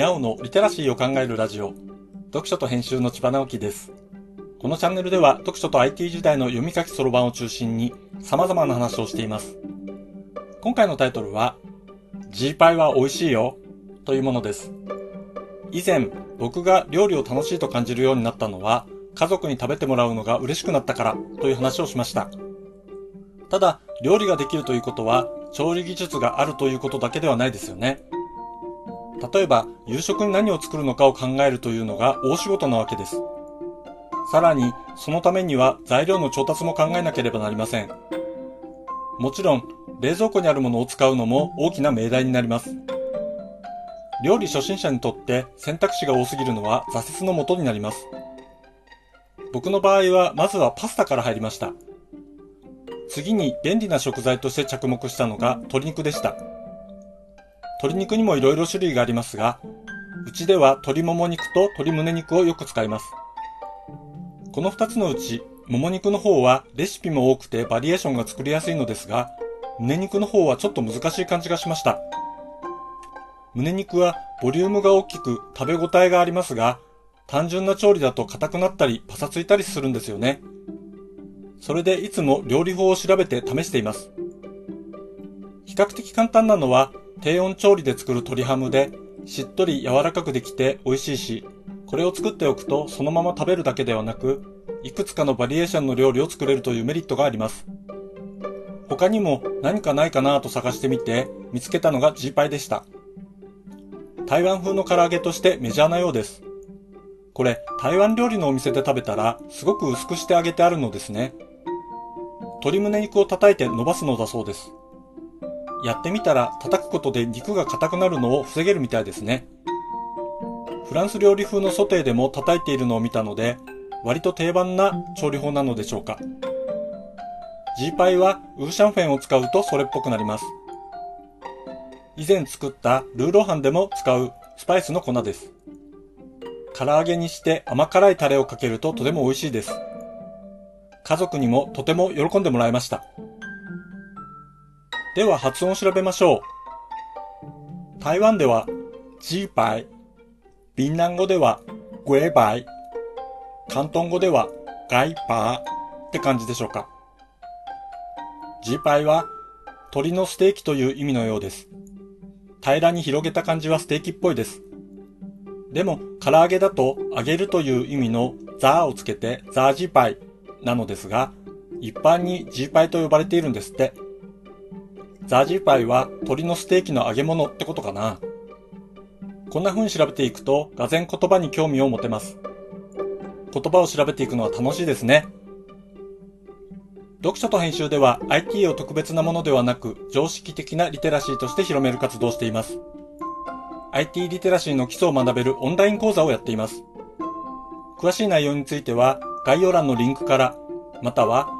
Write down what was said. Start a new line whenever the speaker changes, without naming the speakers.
にゃおのリテラシーを考えるラジオ、読書と編集の千葉直樹です。このチャンネルでは読書と IT 時代の読み書きそろばんを中心に様々な話をしています。今回のタイトルは、G パイは美味しいよというものです。以前、僕が料理を楽しいと感じるようになったのは、家族に食べてもらうのが嬉しくなったからという話をしました。ただ、料理ができるということは、調理技術があるということだけではないですよね。例えば、夕食に何を作るのかを考えるというのが大仕事なわけです。さらに、そのためには材料の調達も考えなければなりません。もちろん、冷蔵庫にあるものを使うのも大きな命題になります。料理初心者にとって選択肢が多すぎるのは挫折のもとになります。僕の場合は、まずはパスタから入りました。次に便利な食材として着目したのが鶏肉でした。鶏肉にも色々種類がありますが、うちでは鶏もも肉と鶏胸肉をよく使います。この二つのうち、もも肉の方はレシピも多くてバリエーションが作りやすいのですが、胸肉の方はちょっと難しい感じがしました。胸肉はボリュームが大きく食べ応えがありますが、単純な調理だと硬くなったりパサついたりするんですよね。それでいつも料理法を調べて試しています。比較的簡単なのは低温調理で作る鶏ハムでしっとり柔らかくできて美味しいし、これを作っておくとそのまま食べるだけではなく、いくつかのバリエーションの料理を作れるというメリットがあります。他にも何かないかなと探してみて見つけたのが G パイでした。台湾風の唐揚げとしてメジャーなようです。これ台湾料理のお店で食べたらすごく薄くして揚げてあるのですね。鶏胸肉を叩いて伸ばすのだそうです。やってみたら叩くことで肉が硬くなるのを防げるみたいですね。フランス料理風のソテーでも叩いているのを見たので、割と定番な調理法なのでしょうか。G パイはウーシャンフェンを使うとそれっぽくなります。以前作ったルーロハンでも使うスパイスの粉です。唐揚げにして甘辛いタレをかけるととても美味しいです。家族にもとても喜んでもらいました。では発音を調べましょう。台湾では G パイ、ビンナン語ではグエバイ、広東語ではガイパーって感じでしょうか。G パイは鶏のステーキという意味のようです。平らに広げた感じはステーキっぽいです。でも、唐揚げだと揚げるという意味のザーをつけてザージーパイなのですが、一般にジーパイと呼ばれているんですって。ザージーパイは鶏のステーキの揚げ物ってことかな。こんな風に調べていくと、がぜん言葉に興味を持てます。言葉を調べていくのは楽しいですね。読書と編集では IT を特別なものではなく常識的なリテラシーとして広める活動をしています。IT リテラシーの基礎を学べるオンライン講座をやっています。詳しい内容については概要欄のリンクから、または